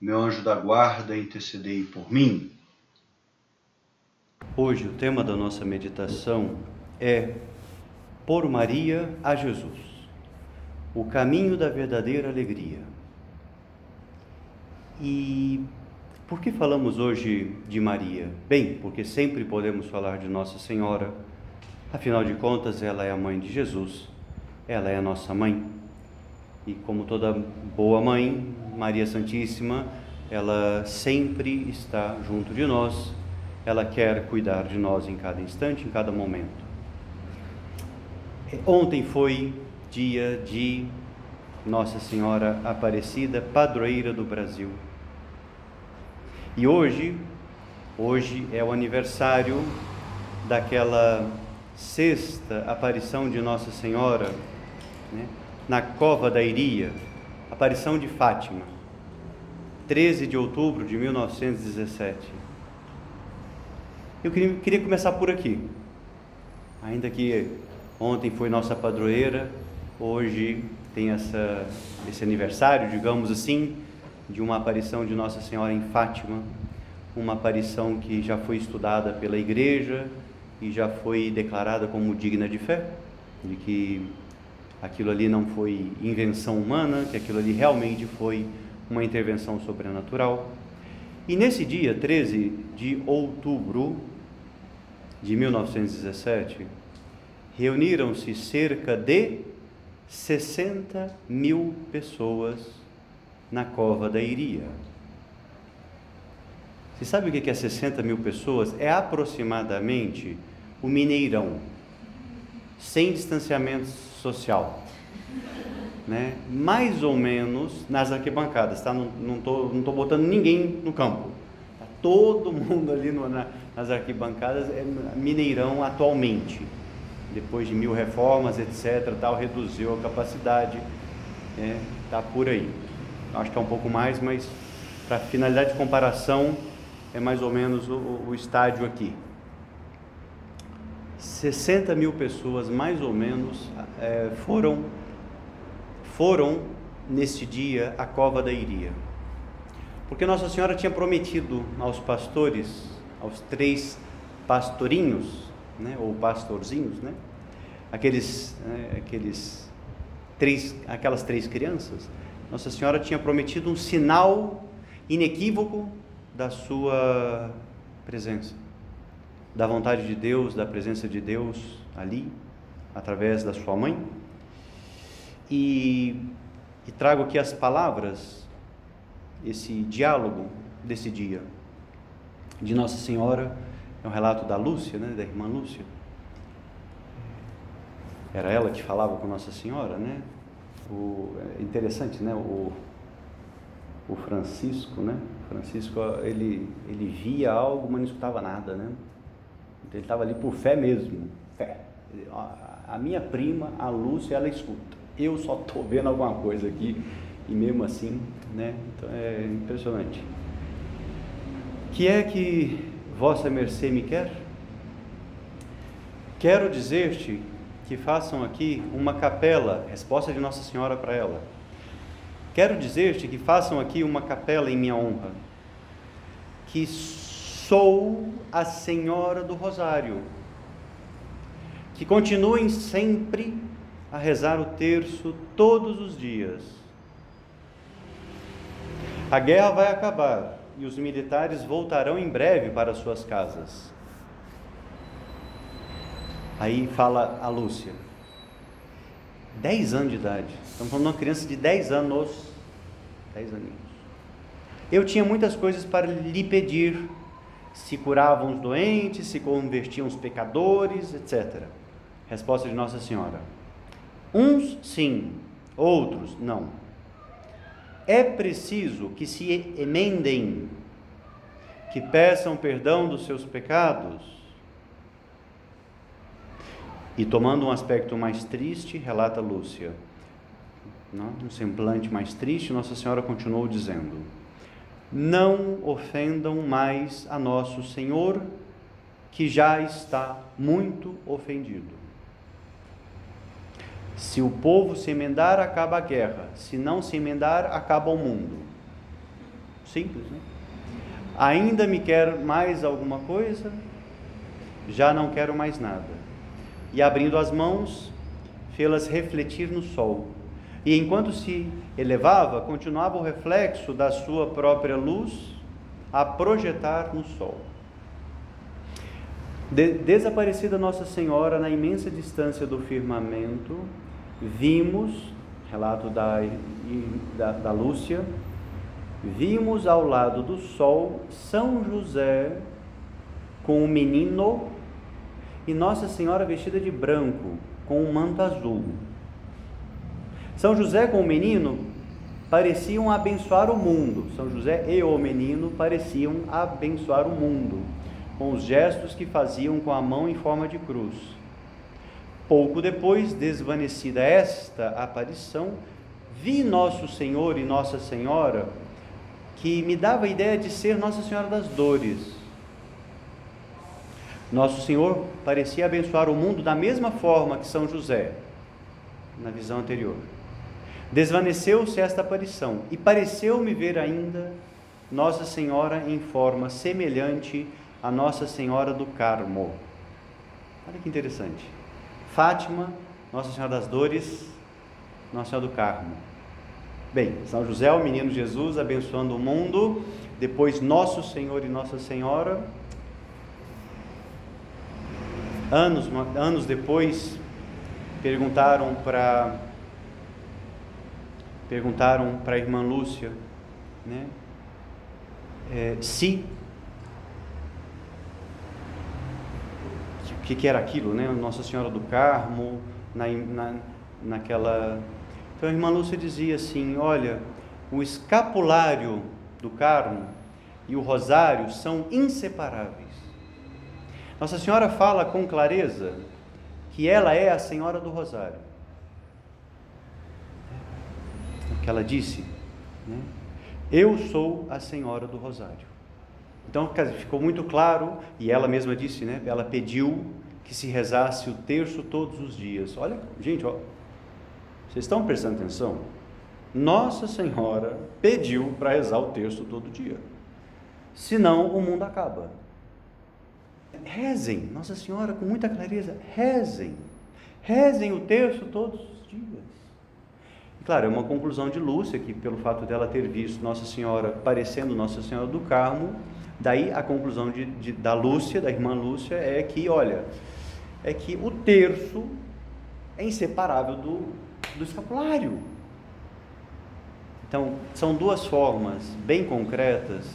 meu anjo da guarda, intercedei por mim. Hoje o tema da nossa meditação é Por Maria a Jesus, o caminho da verdadeira alegria. E por que falamos hoje de Maria? Bem, porque sempre podemos falar de Nossa Senhora, afinal de contas, ela é a mãe de Jesus, ela é a nossa mãe. E como toda boa mãe, Maria Santíssima, ela sempre está junto de nós, ela quer cuidar de nós em cada instante, em cada momento. Ontem foi dia de Nossa Senhora Aparecida, padroeira do Brasil. E hoje, hoje é o aniversário daquela sexta aparição de Nossa Senhora, né? na Cova da Iria, aparição de Fátima, 13 de outubro de 1917. Eu queria, queria começar por aqui, ainda que ontem foi nossa padroeira, hoje tem essa, esse aniversário, digamos assim, de uma aparição de Nossa Senhora em Fátima, uma aparição que já foi estudada pela igreja e já foi declarada como digna de fé, de que aquilo ali não foi invenção humana, que aquilo ali realmente foi uma intervenção sobrenatural. E nesse dia 13 de outubro de 1917, reuniram-se cerca de 60 mil pessoas na cova da Iria. Você sabe o que é 60 mil pessoas? É aproximadamente o Mineirão, sem distanciamento social. Né? Mais ou menos nas arquibancadas, tá? Não, não, tô, não tô botando ninguém no campo. Tá todo mundo ali no, na, nas arquibancadas, é Mineirão atualmente. Depois de mil reformas, etc., tal, reduziu a capacidade, é, tá por aí. Acho que é um pouco mais, mas para finalidade de comparação, é mais ou menos o, o estádio aqui. 60 mil pessoas, mais ou menos, é, foram, foram neste dia à cova da Iria. Porque Nossa Senhora tinha prometido aos pastores, aos três pastorinhos, né, ou pastorzinhos, né, aqueles, né, aqueles três, aquelas três crianças, Nossa Senhora tinha prometido um sinal inequívoco da sua presença da vontade de Deus, da presença de Deus ali, através da sua mãe. E, e trago aqui as palavras, esse diálogo desse dia, de Nossa Senhora, é um relato da Lúcia, né, da irmã Lúcia. Era ela que falava com Nossa Senhora, né? O, é interessante, né? O, o Francisco, né? Francisco, ele, ele via algo, mas não escutava nada, né? Ele estava ali por fé mesmo, fé. A minha prima, a Lúcia, ela escuta. Eu só estou vendo alguma coisa aqui e mesmo assim, né? Então é impressionante. Que é que vossa mercê me quer? Quero dizer-te que façam aqui uma capela, resposta de Nossa Senhora para ela. Quero dizer-te que façam aqui uma capela em minha honra, que sou a Senhora do Rosário. Que continuem sempre a rezar o terço todos os dias. A guerra vai acabar e os militares voltarão em breve para suas casas. Aí fala a Lúcia. Dez anos de idade. Estamos falando de uma criança de dez anos. Dez aninhos. Eu tinha muitas coisas para lhe pedir, se curavam os doentes, se convertiam os pecadores, etc. Resposta de Nossa Senhora: Uns sim, outros não. é preciso que se emendem, que peçam perdão dos seus pecados. E tomando um aspecto mais triste, relata Lúcia, um semblante mais triste, Nossa Senhora continuou dizendo: Não ofendam mais a nosso Senhor, que já está muito ofendido. Se o povo se emendar, acaba a guerra. Se não se emendar, acaba o mundo. Simples, né? Ainda me quer mais alguma coisa? Já não quero mais nada. E abrindo as mãos, fê-las refletir no sol. E enquanto se elevava, continuava o reflexo da sua própria luz a projetar no sol. De desaparecida Nossa Senhora na imensa distância do firmamento, vimos, relato da, da, da Lúcia, vimos ao lado do sol São José com o menino e Nossa Senhora vestida de branco, com um manto azul. São José com o menino pareciam abençoar o mundo. São José e o menino pareciam abençoar o mundo, com os gestos que faziam com a mão em forma de cruz. Pouco depois, desvanecida esta aparição, vi Nosso Senhor e Nossa Senhora, que me dava a ideia de ser Nossa Senhora das Dores. Nosso Senhor parecia abençoar o mundo da mesma forma que São José, na visão anterior. Desvaneceu-se esta aparição e pareceu-me ver ainda Nossa Senhora em forma semelhante a Nossa Senhora do Carmo. Olha que interessante. Fátima, Nossa Senhora das Dores, Nossa Senhora do Carmo. Bem, São José, o menino Jesus, abençoando o mundo, depois Nosso Senhor e Nossa Senhora. Anos, anos depois, perguntaram para perguntaram para a irmã Lúcia, né, é, se que, que era aquilo, né? Nossa Senhora do Carmo, na, na, naquela. Então a irmã Lúcia dizia assim: olha, o escapulário do Carmo e o rosário são inseparáveis. Nossa Senhora fala com clareza que ela é a Senhora do Rosário. O que ela disse, né? Eu sou a Senhora do Rosário. Então ficou muito claro, e ela mesma disse, né? Ela pediu que se rezasse o terço todos os dias. Olha, gente, ó, vocês estão prestando atenção? Nossa Senhora pediu para rezar o terço todo dia. Senão o mundo acaba. Rezem, Nossa Senhora, com muita clareza, rezem. Rezem o terço todos os dias. Claro, é uma conclusão de Lúcia, que pelo fato dela ter visto Nossa Senhora parecendo Nossa Senhora do Carmo, daí a conclusão de, de, da Lúcia, da irmã Lúcia, é que, olha, é que o terço é inseparável do, do escapulário. Então, são duas formas bem concretas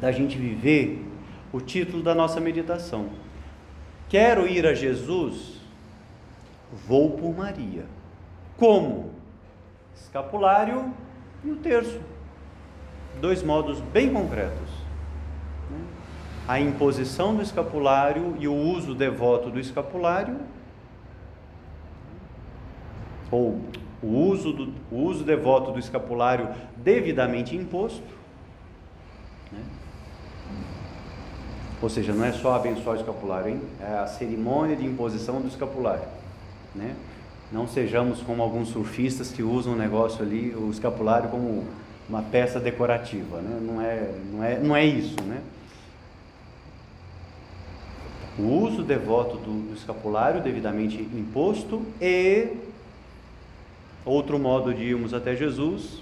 da gente viver o título da nossa meditação. Quero ir a Jesus, vou por Maria. Como? Escapulário e o terço. Dois modos bem concretos a imposição do escapulário e o uso devoto do escapulário, ou o uso, do, o uso devoto do escapulário devidamente imposto. Né? Ou seja, não é só abençoar o escapulário, hein? é a cerimônia de imposição do escapulário. Né? Não sejamos como alguns surfistas que usam o negócio ali, o escapulário, como uma peça decorativa. Né? Não, é, não, é, não é isso. Né? O uso devoto do, do escapulário devidamente imposto e outro modo de irmos até Jesus,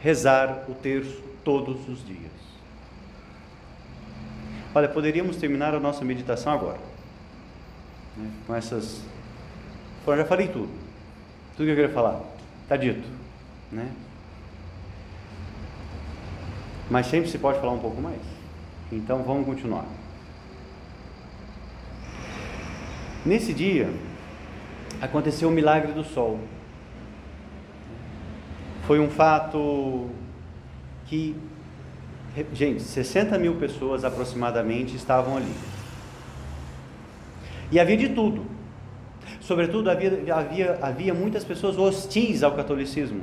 rezar o terço todos os dias. Olha, poderíamos terminar a nossa meditação agora, né, com essas. Bom, já falei tudo, tudo que eu queria falar, está dito, né? Mas sempre se pode falar um pouco mais. Então vamos continuar. Nesse dia, aconteceu o milagre do sol. Foi um fato que, gente, 60 mil pessoas aproximadamente estavam ali. E havia de tudo. Sobretudo, havia, havia, havia muitas pessoas hostis ao catolicismo,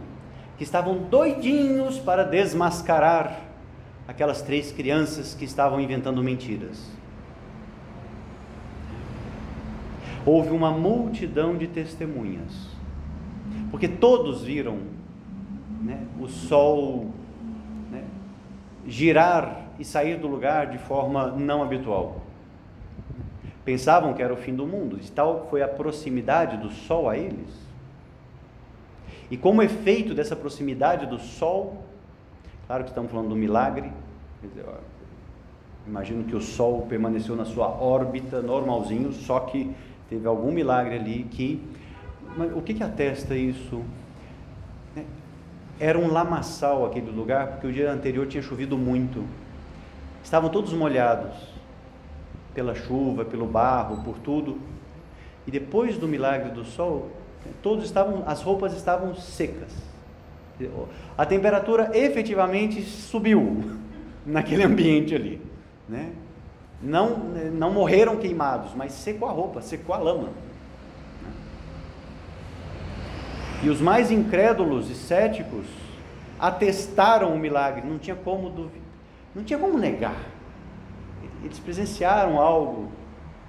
que estavam doidinhos para desmascarar aquelas três crianças que estavam inventando mentiras. Houve uma multidão de testemunhas, porque todos viram né, o sol né, girar e sair do lugar de forma não habitual. Pensavam que era o fim do mundo, de tal foi a proximidade do sol a eles. E como efeito dessa proximidade do sol, claro que estamos falando do milagre, imagino que o sol permaneceu na sua órbita normalzinho, só que teve algum milagre ali que. Mas o que, que atesta isso? É, era um lamaçal aquele lugar, porque o dia anterior tinha chovido muito. Estavam todos molhados pela chuva, pelo barro, por tudo. E depois do milagre do sol, todos estavam, as roupas estavam secas. A temperatura efetivamente subiu naquele ambiente ali, né? Não, não morreram queimados, mas secou a roupa, secou a lama. E os mais incrédulos e céticos atestaram o milagre, não tinha como duvidar, não tinha como negar. Eles presenciaram algo.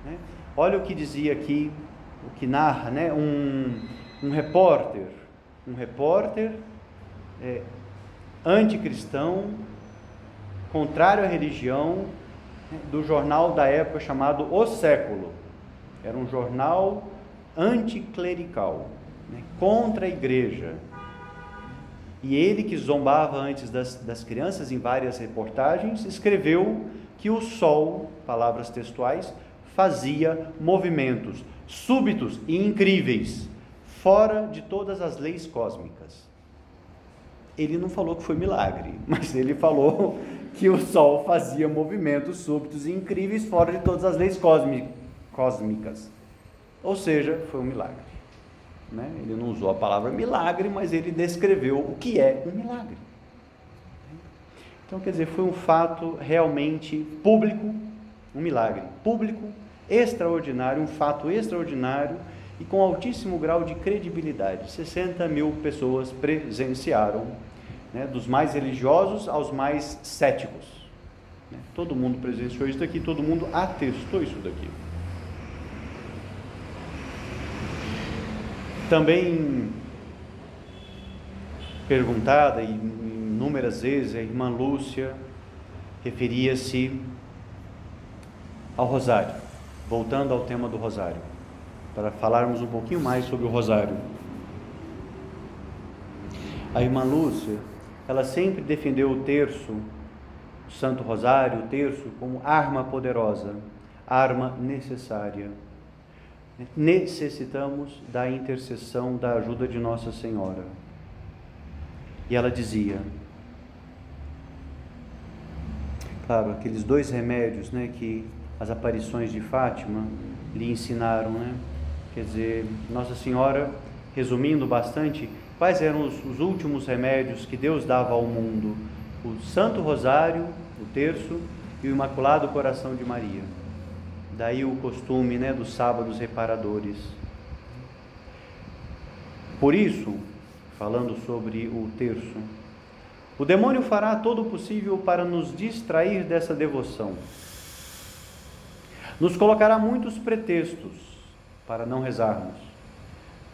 Né? Olha o que dizia aqui, o que narra, né? um, um repórter, um repórter é, anticristão, contrário à religião, do jornal da época chamado O Século. Era um jornal anticlerical, né, contra a igreja. E ele, que zombava antes das, das crianças em várias reportagens, escreveu que o sol, palavras textuais, fazia movimentos súbitos e incríveis, fora de todas as leis cósmicas. Ele não falou que foi milagre, mas ele falou que o Sol fazia movimentos súbitos e incríveis fora de todas as leis cósmicas. Ou seja, foi um milagre. Né? Ele não usou a palavra milagre, mas ele descreveu o que é um milagre. Então, quer dizer, foi um fato realmente público, um milagre público, extraordinário, um fato extraordinário e com altíssimo grau de credibilidade. 60 mil pessoas presenciaram né, dos mais religiosos aos mais céticos. Né? Todo mundo presenciou isso daqui, todo mundo atestou isso daqui. Também perguntada inúmeras vezes, a irmã Lúcia referia-se ao rosário, voltando ao tema do rosário, para falarmos um pouquinho mais sobre o rosário. A irmã Lúcia ela sempre defendeu o terço, o Santo Rosário, o terço, como arma poderosa, arma necessária. Necessitamos da intercessão, da ajuda de Nossa Senhora. E ela dizia, claro, aqueles dois remédios né, que as aparições de Fátima lhe ensinaram, né? Quer dizer, Nossa Senhora, resumindo bastante, Quais eram os, os últimos remédios que Deus dava ao mundo? O Santo Rosário, o terço, e o Imaculado Coração de Maria. Daí o costume né, dos sábados reparadores. Por isso, falando sobre o terço, o demônio fará todo o possível para nos distrair dessa devoção. Nos colocará muitos pretextos para não rezarmos.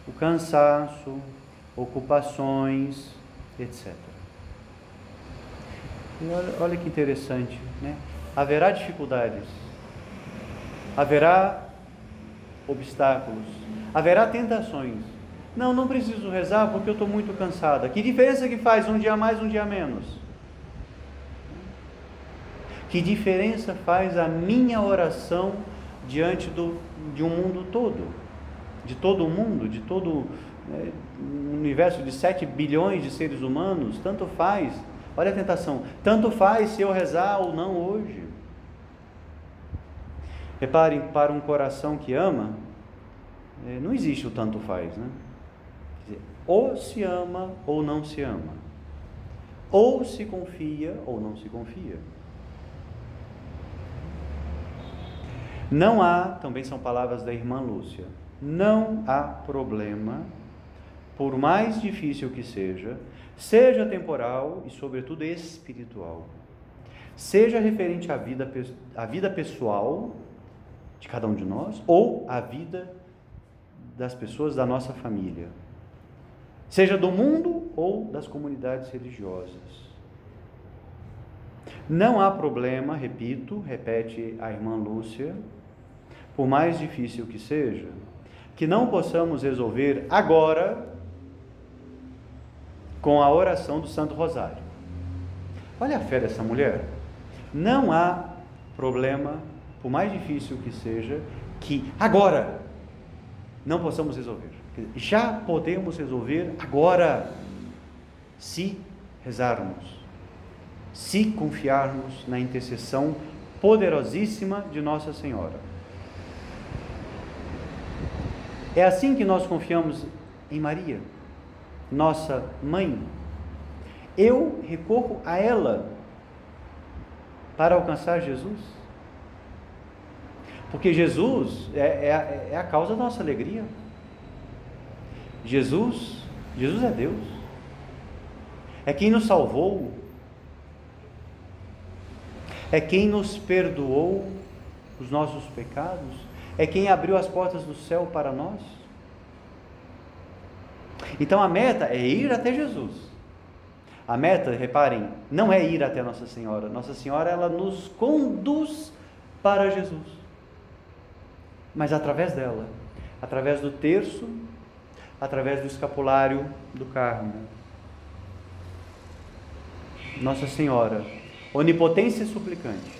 O cansaço, ocupações, etc. E olha, que interessante, né? Haverá dificuldades, haverá obstáculos, haverá tentações. Não, não preciso rezar porque eu estou muito cansada. Que diferença que faz um dia mais, um dia menos? Que diferença faz a minha oração diante do, de um mundo todo? De todo o mundo, de todo né, um universo de 7 bilhões de seres humanos, tanto faz. Olha a tentação, tanto faz se eu rezar ou não hoje. Reparem, para um coração que ama, é, não existe o tanto faz, né? Ou se ama ou não se ama. Ou se confia ou não se confia. Não há, também são palavras da irmã Lúcia, não há problema, por mais difícil que seja, seja temporal e, sobretudo, espiritual, seja referente à vida, à vida pessoal de cada um de nós ou à vida das pessoas da nossa família, seja do mundo ou das comunidades religiosas. Não há problema, repito, repete a irmã Lúcia, por mais difícil que seja, que não possamos resolver agora com a oração do Santo Rosário. Olha a fé dessa mulher. Não há problema, por mais difícil que seja, que agora não possamos resolver. Já podemos resolver agora, se rezarmos, se confiarmos na intercessão poderosíssima de Nossa Senhora. É assim que nós confiamos em Maria, nossa mãe. Eu recorro a ela para alcançar Jesus. Porque Jesus é, é, é, a causa da nossa alegria. Jesus, Jesus é Deus. É quem nos salvou. É quem nos perdoou os nossos pecados. É quem abriu as portas do céu para nós. Então a meta é ir até Jesus. A meta, reparem, não é ir até Nossa Senhora. Nossa Senhora, ela nos conduz para Jesus. Mas através dela, através do terço, através do escapulário do Carmo. Nossa Senhora, onipotência e suplicante.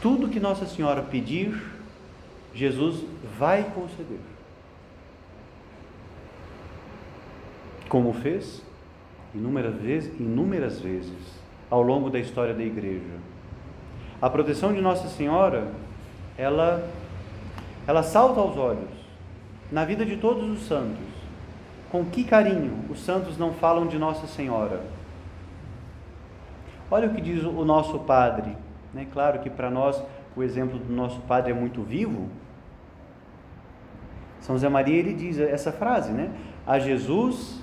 Tudo que Nossa Senhora pedir, Jesus vai conceder. Como fez inúmeras vezes, inúmeras vezes ao longo da história da igreja. A proteção de Nossa Senhora, ela ela salta aos olhos na vida de todos os santos. Com que carinho os santos não falam de Nossa Senhora? Olha o que diz o nosso padre, né? Claro que para nós o exemplo do nosso padre é muito vivo. São José Maria ele diz essa frase, né? A Jesus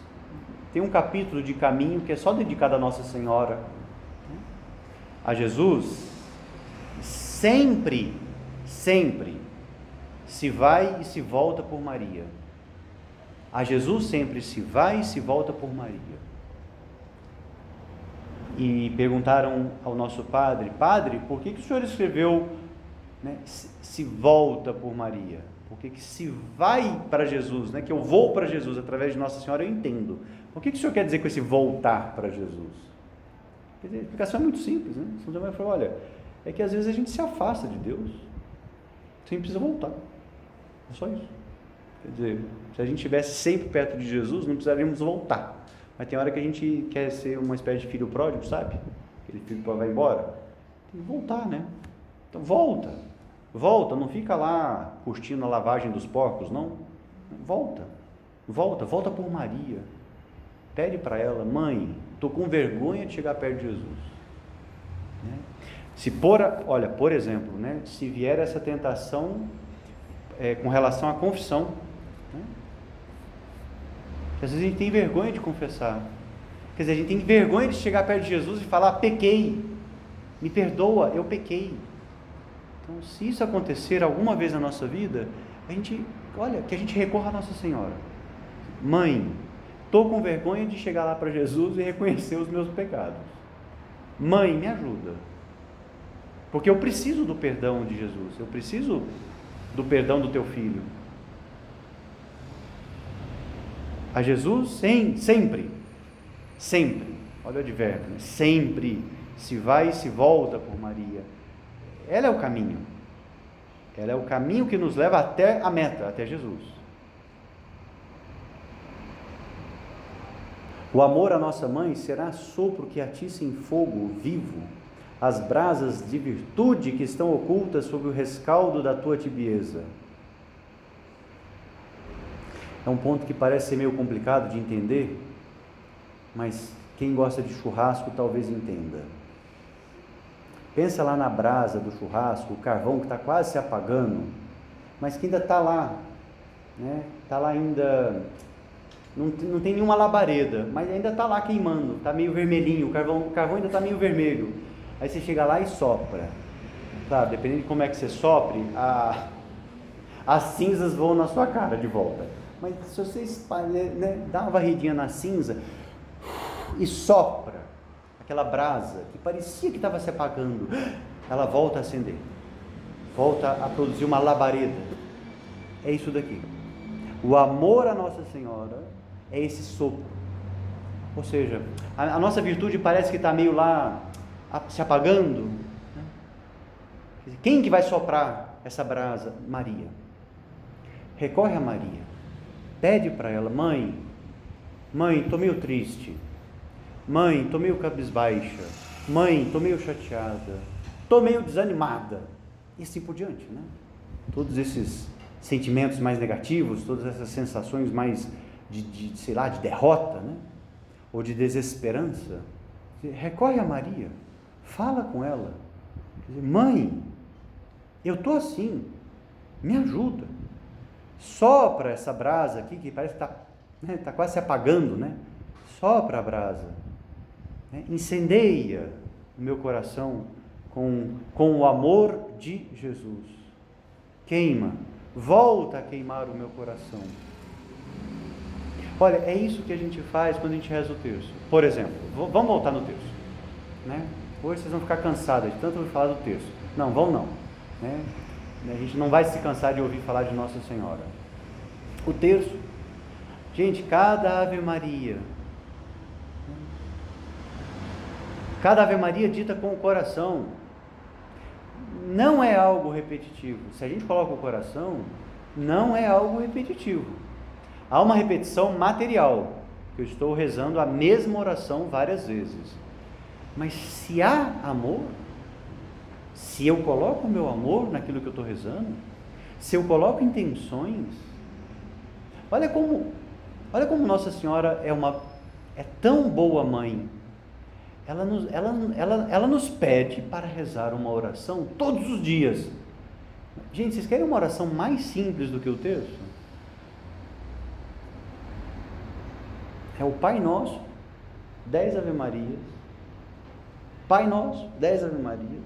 tem um capítulo de caminho que é só dedicado a Nossa Senhora. A Jesus, sempre, sempre se vai e se volta por Maria. A Jesus sempre se vai e se volta por Maria. E perguntaram ao nosso padre: Padre, por que, que o senhor escreveu né, se volta por Maria? Por que, que se vai para Jesus, né, que eu vou para Jesus através de Nossa Senhora, eu entendo. O que, que o senhor quer dizer com esse voltar para Jesus? Quer dizer, a explicação é muito simples, né? São José falou, olha, é que às vezes a gente se afasta de Deus, sem precisa voltar. É só isso. Quer dizer, se a gente estivesse sempre perto de Jesus, não precisaríamos voltar. Mas tem hora que a gente quer ser uma espécie de filho pródigo, sabe? Aquele filho que vai embora. Tem que voltar, né? Então volta. Volta, não fica lá curtindo a lavagem dos porcos, não. Volta. Volta, volta por Maria. Pede para ela, mãe, estou com vergonha de chegar perto de Jesus. Né? Se por, olha, por exemplo, né, se vier essa tentação é, com relação à confissão, né? às vezes a gente tem vergonha de confessar. Quer dizer, a gente tem vergonha de chegar perto de Jesus e falar, pequei, me perdoa, eu pequei. Então, se isso acontecer alguma vez na nossa vida, a gente, olha, que a gente recorra a Nossa Senhora. Mãe, Estou com vergonha de chegar lá para Jesus e reconhecer os meus pecados. Mãe, me ajuda. Porque eu preciso do perdão de Jesus. Eu preciso do perdão do teu filho. A Jesus, sim, sempre. Sempre. Olha o advérbio. Né? Sempre se vai e se volta por Maria. Ela é o caminho. Ela é o caminho que nos leva até a meta, até Jesus. O amor à nossa mãe será sopro que atiça em fogo vivo as brasas de virtude que estão ocultas sob o rescaldo da tua tibieza. É um ponto que parece ser meio complicado de entender, mas quem gosta de churrasco talvez entenda. Pensa lá na brasa do churrasco, o carvão que está quase se apagando, mas que ainda está lá, né? Está lá ainda, não, não tem nenhuma labareda, mas ainda está lá queimando, está meio vermelhinho, o carvão, o carvão ainda está meio vermelho. Aí você chega lá e sopra. Claro, dependendo de como é que você sopre, a, as cinzas vão na sua cara de volta. Mas se você espalha, né, dá uma varridinha na cinza e sopra aquela brasa que parecia que estava se apagando, ela volta a acender, volta a produzir uma labareda. É isso daqui. O amor à Nossa Senhora é esse sopro. Ou seja, a, a nossa virtude parece que está meio lá a, se apagando. Né? Quem que vai soprar essa brasa? Maria. Recorre a Maria. Pede para ela, mãe, mãe, estou meio triste. Mãe, estou meio cabisbaixa. Mãe, estou meio chateada. Estou meio desanimada. E assim por diante, né? Todos esses sentimentos mais negativos, todas essas sensações mais de, de, sei lá, de derrota, né? Ou de desesperança. Recorre a Maria, fala com ela. Dizer, Mãe, eu estou assim, me ajuda. Sopra essa brasa aqui que parece que está né, tá quase se apagando, né? Sopra a brasa. Né? Incendeia o meu coração com, com o amor de Jesus. Queima volta a queimar o meu coração. Olha, é isso que a gente faz quando a gente reza o terço. Por exemplo, vamos voltar no terço. Né? Hoje vocês vão ficar cansados de tanto ouvir falar do terço. Não, vão não. Né? A gente não vai se cansar de ouvir falar de Nossa Senhora. O terço, gente, cada Ave Maria, cada Ave Maria dita com o coração, não é algo repetitivo. Se a gente coloca o coração, não é algo repetitivo. Há uma repetição material, que eu estou rezando a mesma oração várias vezes. Mas se há amor, se eu coloco o meu amor naquilo que eu estou rezando, se eu coloco intenções, olha como, olha como Nossa Senhora é uma é tão boa mãe ela nos, ela, ela, ela nos pede para rezar uma oração todos os dias. Gente, vocês querem uma oração mais simples do que o texto? É o Pai Nosso, dez Ave Marias. Pai Nosso, dez Ave Marias.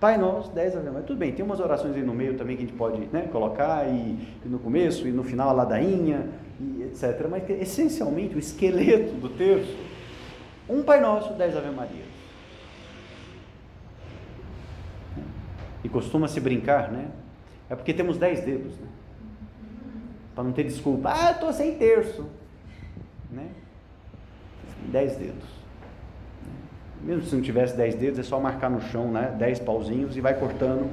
Pai Nosso, dez Ave Marias. Tudo bem, tem umas orações aí no meio também que a gente pode né, colocar, e, e no começo, e no final a ladainha, e etc. Mas essencialmente o esqueleto do texto um Pai Nosso, dez Ave Marias. E costuma-se brincar, né? É porque temos dez dedos, né? Para não ter desculpa. Ah, estou sem terço. Dez dedos. Mesmo se não tivesse dez dedos, é só marcar no chão, né? Dez pauzinhos e vai cortando.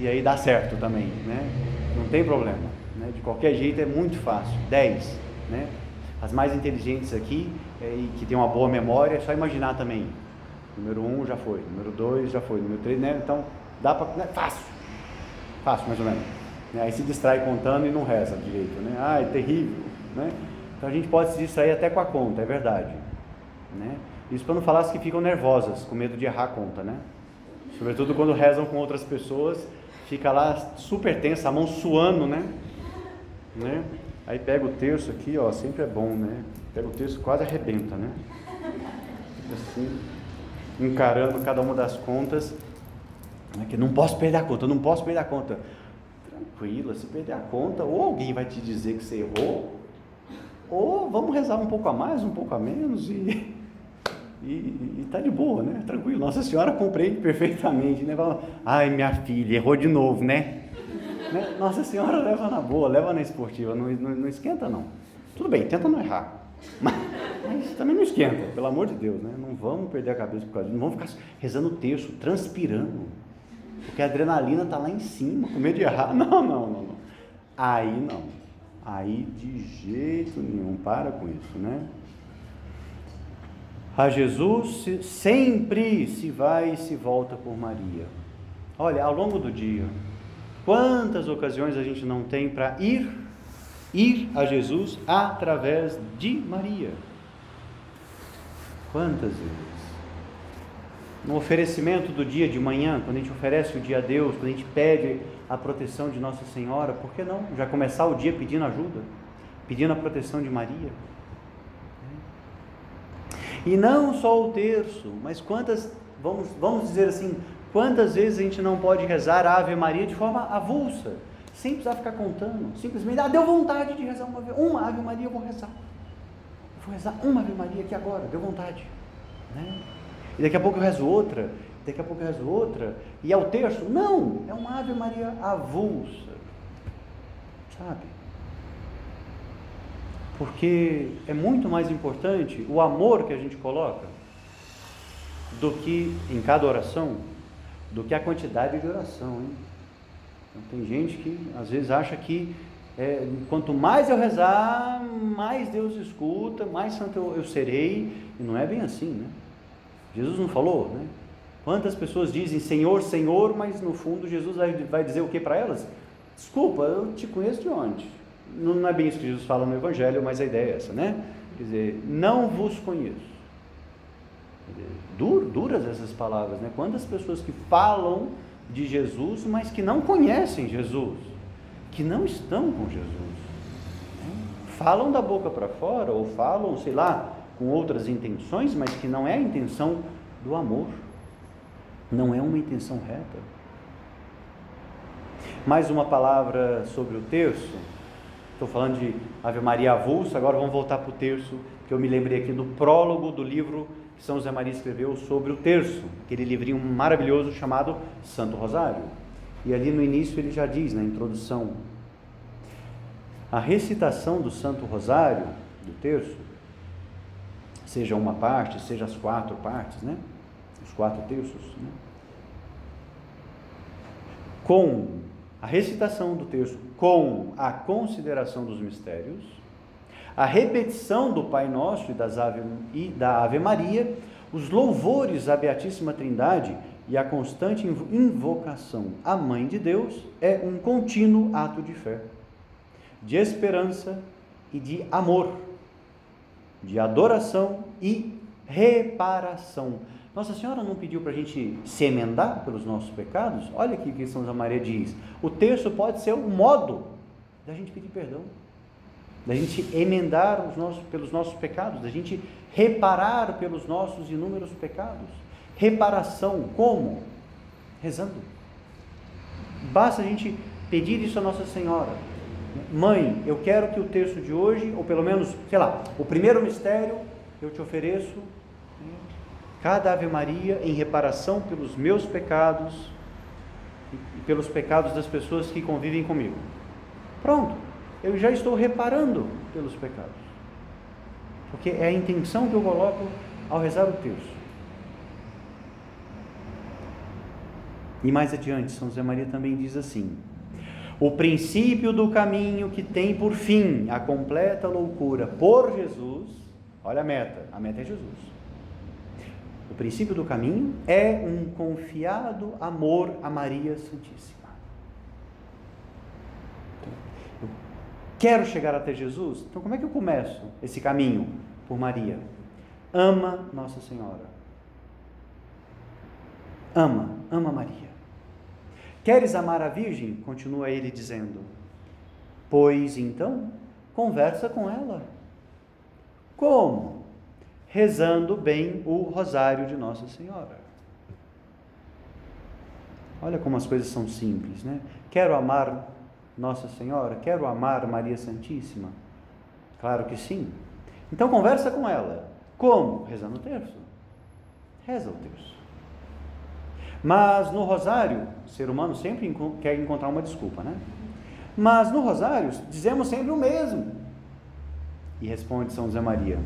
E aí dá certo também, né? Não tem problema. Né? De qualquer jeito é muito fácil. Dez, né? As mais inteligentes aqui é, e que tem uma boa memória, é só imaginar também. Número um já foi, número dois já foi, número três, né? Então dá para. Né? Fácil. Fácil, mais ou menos. Né? Aí se distrai contando e não reza direito, né? Ah, é terrível, né? Então a gente pode se distrair até com a conta, é verdade. Né? Isso para não falar as que ficam nervosas, com medo de errar a conta, né? Sobretudo quando rezam com outras pessoas, fica lá super tensa, a mão suando, né? né? Aí pega o terço aqui, ó, sempre é bom, né? Pega o texto quase arrebenta, né? Assim, encarando cada uma das contas, né, que não posso perder a conta, não posso perder a conta. Tranquila, se perder a conta, ou alguém vai te dizer que você errou, ou vamos rezar um pouco a mais, um pouco a menos e, e, e tá de boa, né? Tranquilo. Nossa Senhora compreende perfeitamente, né? Fala, Ai, minha filha, errou de novo, né? né? Nossa Senhora leva na boa, leva na esportiva, não, não, não esquenta não. Tudo bem, tenta não errar. Mas, mas, também não esquenta, pelo amor de Deus, né? Não vamos perder a cabeça por causa disso. Não vamos ficar rezando o texto, transpirando. Porque a adrenalina está lá em cima, com medo de errar. Não, não, não, não. Aí não. Aí de jeito nenhum. Para com isso, né? A Jesus sempre se vai e se volta por Maria. Olha, ao longo do dia, quantas ocasiões a gente não tem para ir ir a Jesus através de Maria. Quantas vezes? No oferecimento do dia de manhã, quando a gente oferece o dia a Deus, quando a gente pede a proteção de Nossa Senhora, por que não já começar o dia pedindo ajuda, pedindo a proteção de Maria? E não só o terço, mas quantas, vamos, vamos dizer assim, quantas vezes a gente não pode rezar a Ave Maria de forma avulsa, sem precisar ficar contando, simplesmente, ah, deu vontade de rezar uma, uma Ave Maria, eu vou rezar. Eu vou rezar uma Ave Maria aqui agora, deu vontade. Né? E daqui a pouco eu rezo outra, daqui a pouco eu rezo outra, e é o terço? Não, é uma Ave Maria avulsa. Sabe? Porque é muito mais importante o amor que a gente coloca do que em cada oração, do que a quantidade de oração. Hein? Então, tem gente que às vezes acha que é, quanto mais eu rezar, mais Deus escuta, mais santo eu, eu, serei, e não é bem assim, né? Jesus não falou, né? Quantas pessoas dizem Senhor, Senhor, mas no fundo Jesus vai, vai dizer o que para elas? Desculpa, eu te conheço de onde? Não é bem isso que Jesus fala no Evangelho, mas a ideia é essa, né? Quer dizer, não vos conheço. Dur, duras essas palavras, né? Quantas pessoas que falam de Jesus, mas que não conhecem Jesus, que não estão com Jesus, né? falam da boca para fora ou falam, sei lá, com outras intenções, mas que não é a intenção do amor, não é uma intenção reta. Mais uma palavra sobre o terço Estou falando de Ave Maria avulsa, agora vamos voltar para o terço, que eu me lembrei aqui do prólogo do livro que São José Maria escreveu sobre o terço, aquele livrinho maravilhoso chamado Santo Rosário. E ali no início ele já diz, na introdução, a recitação do Santo Rosário, do terço, seja uma parte, seja as quatro partes, né? Os quatro terços, né? Com a recitação do texto com a consideração dos mistérios, a repetição do Pai Nosso e, das Ave, e da Ave Maria, os louvores à Beatíssima Trindade e a constante invocação à Mãe de Deus é um contínuo ato de fé, de esperança e de amor, de adoração e reparação nossa Senhora não pediu para a gente se emendar pelos nossos pecados? Olha aqui o que São José Maria diz. O terço pode ser um modo da gente pedir perdão, da gente emendar os nossos, pelos nossos pecados, da gente reparar pelos nossos inúmeros pecados. Reparação, como? Rezando. Basta a gente pedir isso a Nossa Senhora. Mãe, eu quero que o terço de hoje, ou pelo menos, sei lá, o primeiro mistério, eu te ofereço cada Ave Maria em reparação pelos meus pecados e pelos pecados das pessoas que convivem comigo. Pronto, eu já estou reparando pelos pecados. Porque é a intenção que eu coloco ao rezar o terço. E mais adiante, São José Maria também diz assim: o princípio do caminho que tem por fim a completa loucura por Jesus, olha a meta, a meta é Jesus. O princípio do caminho é um confiado amor a Maria Santíssima. Eu quero chegar até Jesus, então como é que eu começo esse caminho por Maria? Ama Nossa Senhora. Ama, ama Maria. Queres amar a Virgem? Continua ele dizendo. Pois então, conversa com ela. Como? Rezando bem o rosário de Nossa Senhora. Olha como as coisas são simples, né? Quero amar Nossa Senhora, quero amar Maria Santíssima. Claro que sim. Então conversa com ela. Como? Rezando o terço. Reza o terço. Mas no rosário, o ser humano sempre quer encontrar uma desculpa, né? Mas no rosário, dizemos sempre o mesmo. E responde São José Maria: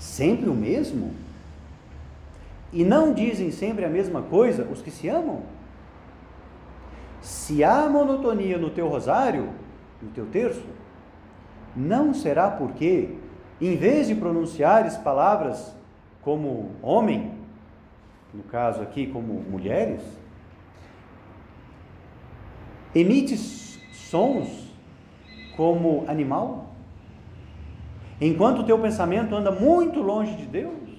sempre o mesmo? E não dizem sempre a mesma coisa os que se amam? Se há monotonia no teu rosário, no teu terço, não será porque, em vez de pronunciares palavras como homem, no caso aqui como mulheres, emites sons como animal? Enquanto o teu pensamento anda muito longe de Deus?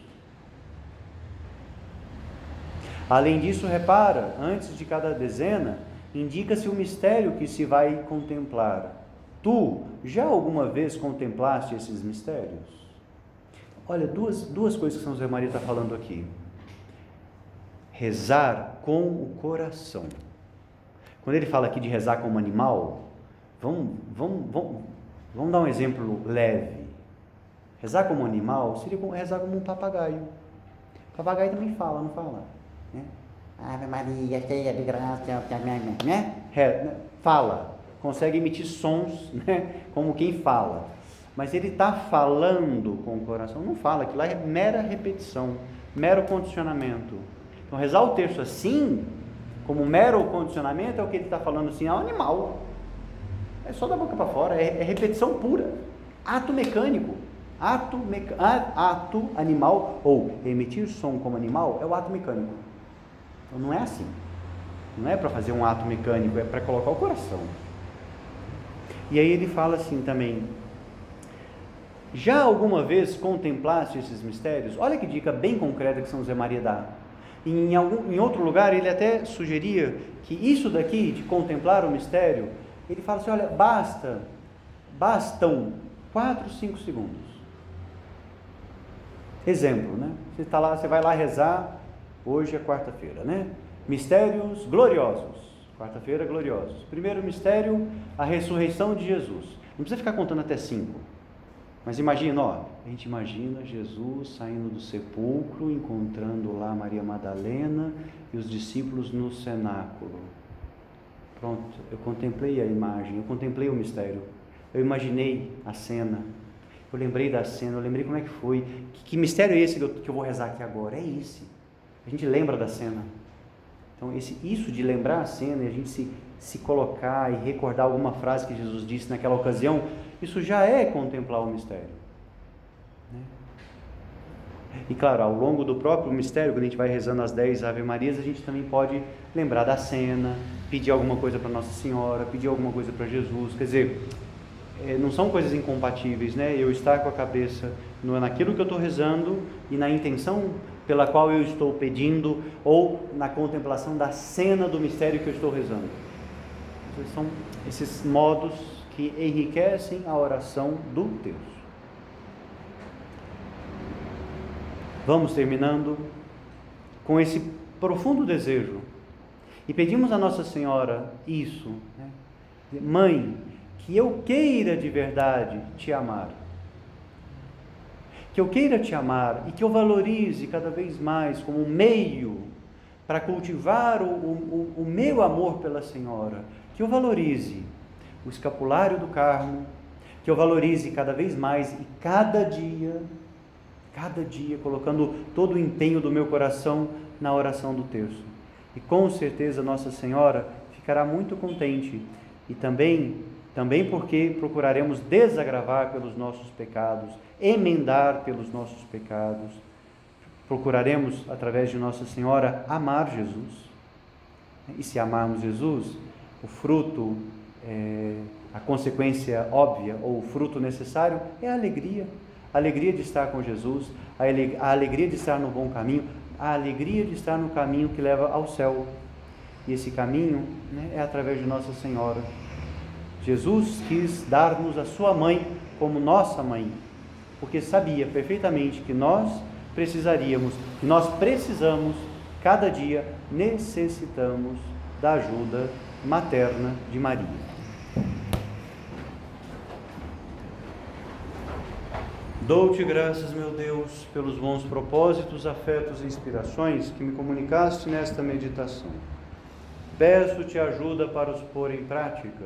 Além disso, repara, antes de cada dezena, indica-se o mistério que se vai contemplar. Tu já alguma vez contemplaste esses mistérios? Olha, duas, duas coisas que São José Maria está falando aqui. Rezar com o coração. Quando ele fala aqui de rezar como animal, vamos, vamos, vamos, vamos dar um exemplo leve. Rezar como animal seria rezar como um papagaio. O papagaio também fala, não fala? Né? Ave Maria, cheia de graça, né? né? Fala, consegue emitir sons, né? Como quem fala. Mas ele está falando com o coração, não fala, aquilo lá é mera repetição, mero condicionamento. Então, rezar o texto assim, como mero condicionamento, é o que ele está falando assim, é um animal. É só da boca para fora, é, é, repetição pura. Ato mecânico. Ato, ato animal, ou emitir som como animal, é o ato mecânico. Então não é assim. Não é para fazer um ato mecânico, é para colocar o coração. E aí ele fala assim também: Já alguma vez contemplaste esses mistérios? Olha que dica bem concreta que São José Maria dá. Em, algum, em outro lugar, ele até sugeria que isso daqui, de contemplar o mistério, ele fala assim: olha, basta, bastam 4, 5 segundos. Exemplo, né? Você, tá lá, você vai lá rezar, hoje é quarta-feira, né? Mistérios gloriosos. Quarta-feira, gloriosos. Primeiro mistério, a ressurreição de Jesus. Não precisa ficar contando até cinco. Mas imagina, ó, a gente imagina Jesus saindo do sepulcro, encontrando lá Maria Madalena e os discípulos no cenáculo. Pronto, eu contemplei a imagem, eu contemplei o mistério. Eu imaginei a cena. Eu lembrei da cena, eu lembrei como é que foi. Que, que mistério é esse que eu, que eu vou rezar aqui agora? É esse. A gente lembra da cena. Então, esse, isso de lembrar a cena e a gente se, se colocar e recordar alguma frase que Jesus disse naquela ocasião, isso já é contemplar o mistério. Né? E claro, ao longo do próprio mistério, quando a gente vai rezando as 10 Ave Marias, a gente também pode lembrar da cena, pedir alguma coisa para Nossa Senhora, pedir alguma coisa para Jesus. Quer dizer, é, não são coisas incompatíveis, né? Eu estar com a cabeça naquilo que eu estou rezando e na intenção pela qual eu estou pedindo ou na contemplação da cena do mistério que eu estou rezando. São esses modos que enriquecem a oração do Deus. Vamos terminando com esse profundo desejo e pedimos a Nossa Senhora isso, né? Mãe, que eu queira de verdade te amar. Que eu queira te amar e que eu valorize cada vez mais como um meio para cultivar o, o, o meu amor pela Senhora. Que eu valorize o escapulário do Carmo, que eu valorize cada vez mais e cada dia, cada dia, colocando todo o empenho do meu coração na oração do terço. E com certeza Nossa Senhora ficará muito contente e também também porque procuraremos desagravar pelos nossos pecados, emendar pelos nossos pecados. Procuraremos, através de Nossa Senhora, amar Jesus. E se amarmos Jesus, o fruto é, a consequência óbvia ou o fruto necessário é a alegria. A alegria de estar com Jesus, a alegria de estar no bom caminho, a alegria de estar no caminho que leva ao céu. E esse caminho né, é através de Nossa Senhora. Jesus quis dar-nos a sua mãe como nossa mãe, porque sabia perfeitamente que nós precisaríamos, que nós precisamos, cada dia necessitamos da ajuda materna de Maria. Dou-te graças, meu Deus, pelos bons propósitos, afetos e inspirações que me comunicaste nesta meditação. Peço-te ajuda para os pôr em prática.